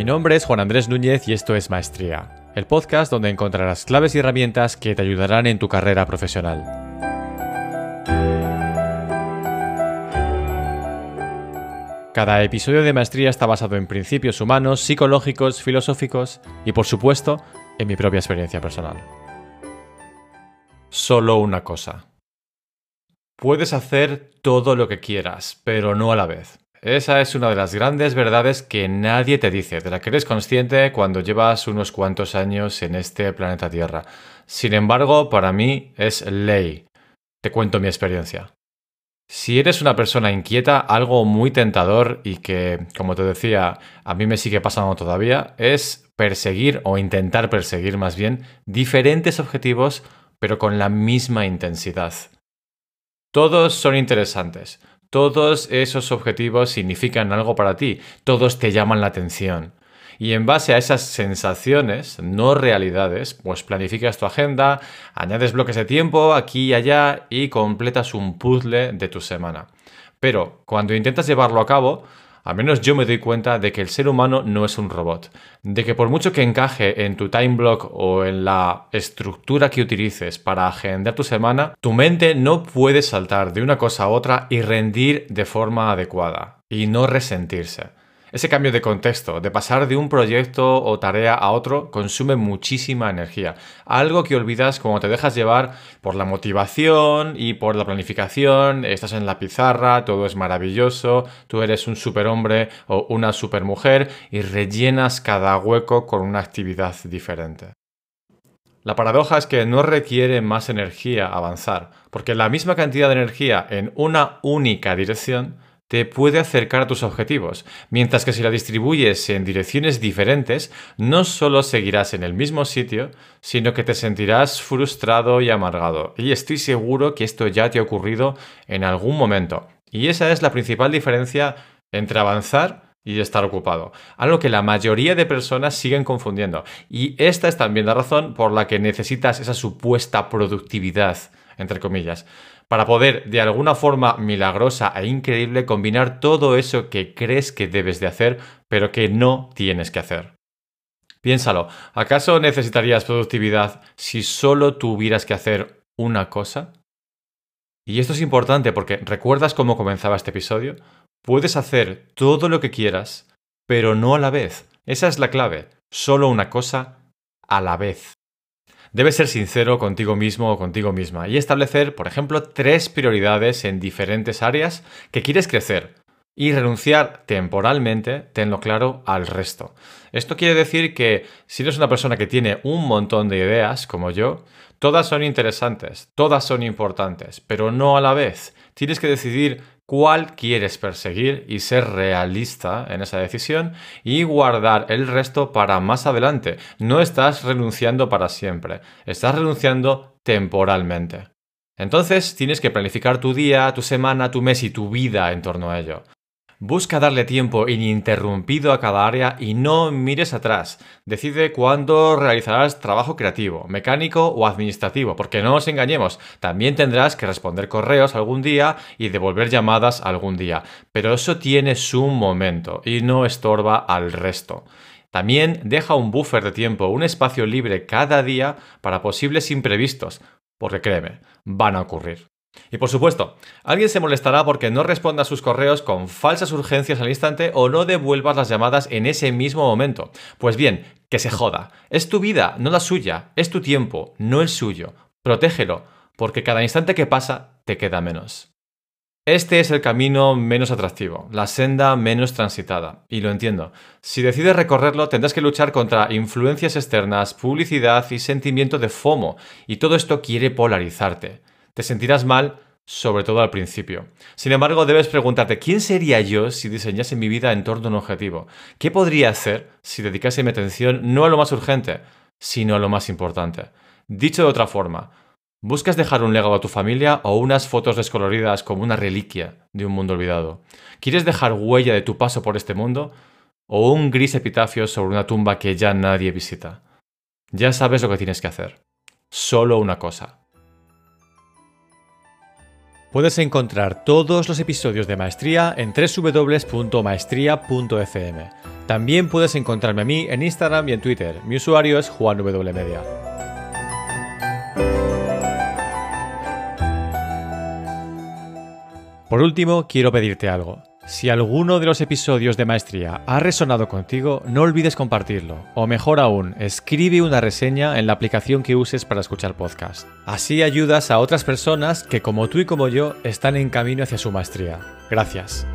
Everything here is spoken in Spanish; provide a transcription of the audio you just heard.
Mi nombre es Juan Andrés Núñez y esto es Maestría, el podcast donde encontrarás claves y herramientas que te ayudarán en tu carrera profesional. Cada episodio de Maestría está basado en principios humanos, psicológicos, filosóficos y por supuesto en mi propia experiencia personal. Solo una cosa. Puedes hacer todo lo que quieras, pero no a la vez. Esa es una de las grandes verdades que nadie te dice, de la que eres consciente cuando llevas unos cuantos años en este planeta Tierra. Sin embargo, para mí es ley. Te cuento mi experiencia. Si eres una persona inquieta, algo muy tentador y que, como te decía, a mí me sigue pasando todavía, es perseguir o intentar perseguir más bien diferentes objetivos pero con la misma intensidad. Todos son interesantes, todos esos objetivos significan algo para ti, todos te llaman la atención. Y en base a esas sensaciones, no realidades, pues planificas tu agenda, añades bloques de tiempo aquí y allá y completas un puzzle de tu semana. Pero cuando intentas llevarlo a cabo, al menos yo me doy cuenta de que el ser humano no es un robot, de que por mucho que encaje en tu time block o en la estructura que utilices para agendar tu semana, tu mente no puede saltar de una cosa a otra y rendir de forma adecuada y no resentirse. Ese cambio de contexto, de pasar de un proyecto o tarea a otro, consume muchísima energía. Algo que olvidas cuando te dejas llevar por la motivación y por la planificación, estás en la pizarra, todo es maravilloso, tú eres un superhombre o una supermujer y rellenas cada hueco con una actividad diferente. La paradoja es que no requiere más energía avanzar, porque la misma cantidad de energía en una única dirección te puede acercar a tus objetivos, mientras que si la distribuyes en direcciones diferentes, no solo seguirás en el mismo sitio, sino que te sentirás frustrado y amargado. Y estoy seguro que esto ya te ha ocurrido en algún momento. Y esa es la principal diferencia entre avanzar y estar ocupado. Algo que la mayoría de personas siguen confundiendo. Y esta es también la razón por la que necesitas esa supuesta productividad, entre comillas para poder de alguna forma milagrosa e increíble combinar todo eso que crees que debes de hacer, pero que no tienes que hacer. Piénsalo, ¿acaso necesitarías productividad si solo tuvieras que hacer una cosa? Y esto es importante porque ¿recuerdas cómo comenzaba este episodio? Puedes hacer todo lo que quieras, pero no a la vez. Esa es la clave. Solo una cosa a la vez. Debes ser sincero contigo mismo o contigo misma y establecer, por ejemplo, tres prioridades en diferentes áreas que quieres crecer y renunciar temporalmente, tenlo claro, al resto. Esto quiere decir que si eres una persona que tiene un montón de ideas, como yo, todas son interesantes, todas son importantes, pero no a la vez. Tienes que decidir cuál quieres perseguir y ser realista en esa decisión y guardar el resto para más adelante. No estás renunciando para siempre, estás renunciando temporalmente. Entonces tienes que planificar tu día, tu semana, tu mes y tu vida en torno a ello. Busca darle tiempo ininterrumpido a cada área y no mires atrás. Decide cuándo realizarás trabajo creativo, mecánico o administrativo, porque no nos engañemos, también tendrás que responder correos algún día y devolver llamadas algún día, pero eso tiene su momento y no estorba al resto. También deja un buffer de tiempo, un espacio libre cada día para posibles imprevistos, porque créeme, van a ocurrir. Y por supuesto, alguien se molestará porque no responda a sus correos con falsas urgencias al instante o no devuelvas las llamadas en ese mismo momento. Pues bien, que se joda. Es tu vida, no la suya. Es tu tiempo, no el suyo. Protégelo, porque cada instante que pasa te queda menos. Este es el camino menos atractivo, la senda menos transitada, y lo entiendo. Si decides recorrerlo, tendrás que luchar contra influencias externas, publicidad y sentimiento de FOMO, y todo esto quiere polarizarte. Te sentirás mal, sobre todo al principio. Sin embargo, debes preguntarte, ¿quién sería yo si diseñase mi vida en torno a un objetivo? ¿Qué podría hacer si dedicase mi atención no a lo más urgente, sino a lo más importante? Dicho de otra forma, ¿buscas dejar un legado a tu familia o unas fotos descoloridas como una reliquia de un mundo olvidado? ¿Quieres dejar huella de tu paso por este mundo o un gris epitafio sobre una tumba que ya nadie visita? Ya sabes lo que tienes que hacer. Solo una cosa Puedes encontrar todos los episodios de Maestría en www.maestría.fm. También puedes encontrarme a mí en Instagram y en Twitter. Mi usuario es JuanWMedia. Por último, quiero pedirte algo. Si alguno de los episodios de Maestría ha resonado contigo, no olvides compartirlo. O mejor aún, escribe una reseña en la aplicación que uses para escuchar podcast. Así ayudas a otras personas que como tú y como yo están en camino hacia su maestría. Gracias.